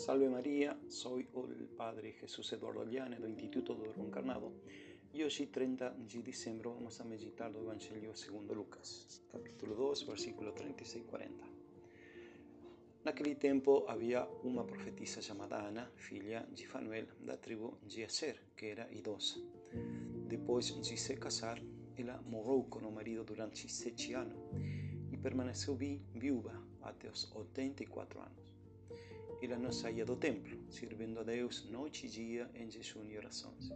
Salve Maria, soy il padre Jesús Eduardo Llane do Instituto do Verbo Encarnado e hoje 30 de dezembro vamos a meditar do Evangelho segundo Lucas, capítulo 2, versículo 36 e 40. Naquele tempo havia uma profetisa chamada Ana, filha de Fanuel, da tribo de Aser, que era idosa. Depois de se casar, ela morreu com o marido durante sete anos e permaneceu viúva até os 84 anos ela não saía do templo, servindo a Deus noite e dia em jejum e orações.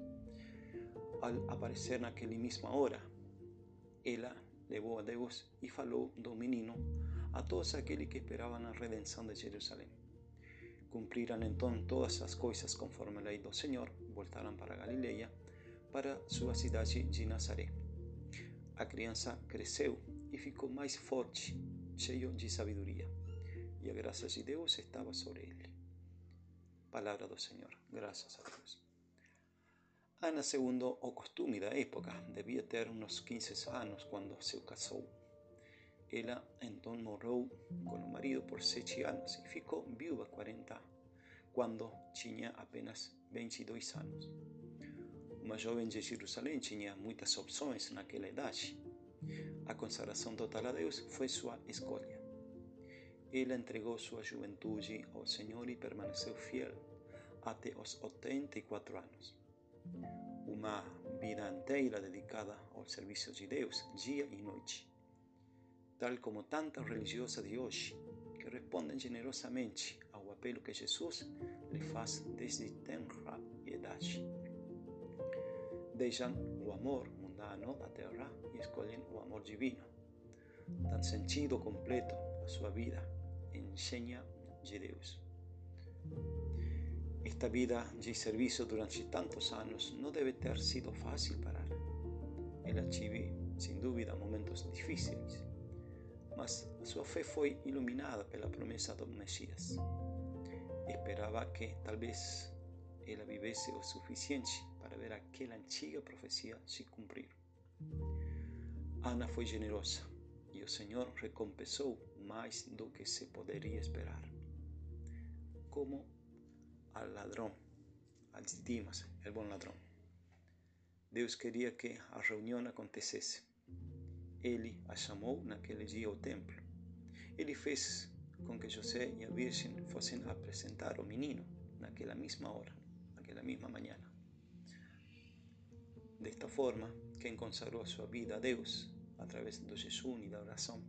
Ao aparecer naquela mesma hora, ela levou a Deus e falou do menino a todos aqueles que esperavam a redenção de Jerusalém. Cumpriram então todas as coisas conforme a lei do Senhor, voltaram para Galileia, para sua cidade de Nazaré. A criança cresceu e ficou mais forte, cheio de sabedoria e a graça de Deus estava sobre ele. Palavra do Senhor, graças a Deus. Ana, segundo o costume da época, devia ter uns 15 anos quando se casou. Ela então morreu com o marido por sete anos e ficou viúva 40 quando tinha apenas 22 anos. Uma jovem de Jerusalém tinha muitas opções naquela idade. A consagração total a Deus foi sua escolha. Ela entregou sua juventude ao Senhor e permaneceu fiel até os 84 anos. Uma vida inteira dedicada ao serviço de Deus, dia e noite. Tal como tantas religiosas de hoje, que respondem generosamente ao apelo que Jesus lhe faz desde tenra idade. Deixam o amor mundano da terra e escolhem o amor divino. Dan sentido completo a sua vida enseña de Deus. Esta vida de serviço durante tantos anos não deve ter sido fácil para ela. Ela tive, sem dúvida, momentos difíceis, mas sua fé foi iluminada pela promessa do Messias. Esperava que talvez ela vivesse o suficiente para ver aquela antiga profecia se cumprir. Ana foi generosa e o Senhor recompensou mais do que se poderia esperar. Como al ladrão, al Dimas, el bom ladrão. Deus queria que a reunião acontecesse. Ele a chamou naquele dia ao templo. Ele fez com que José e a Virgem fossem apresentar o menino naquela mesma hora, naquela mesma manhã. Desta forma, quem consagrou sua vida a Deus através do jejum e da oração,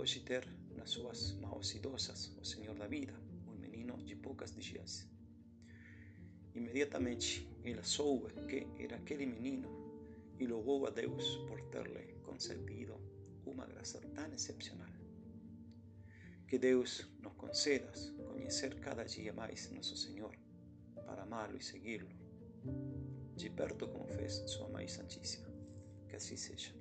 pode ter nas suas mãos idosas o Senhor da vida, menino de poucas dias. Imediatamente ela soube que era aquele menino e louvou a Deus por ter-lhe concedido uma graça tão excepcional. Que Deus nos conceda conhecer cada dia mais nosso Senhor, para amá-lo e segui-lo, de perto como fez Sua Mãe Santíssima. Que assim seja.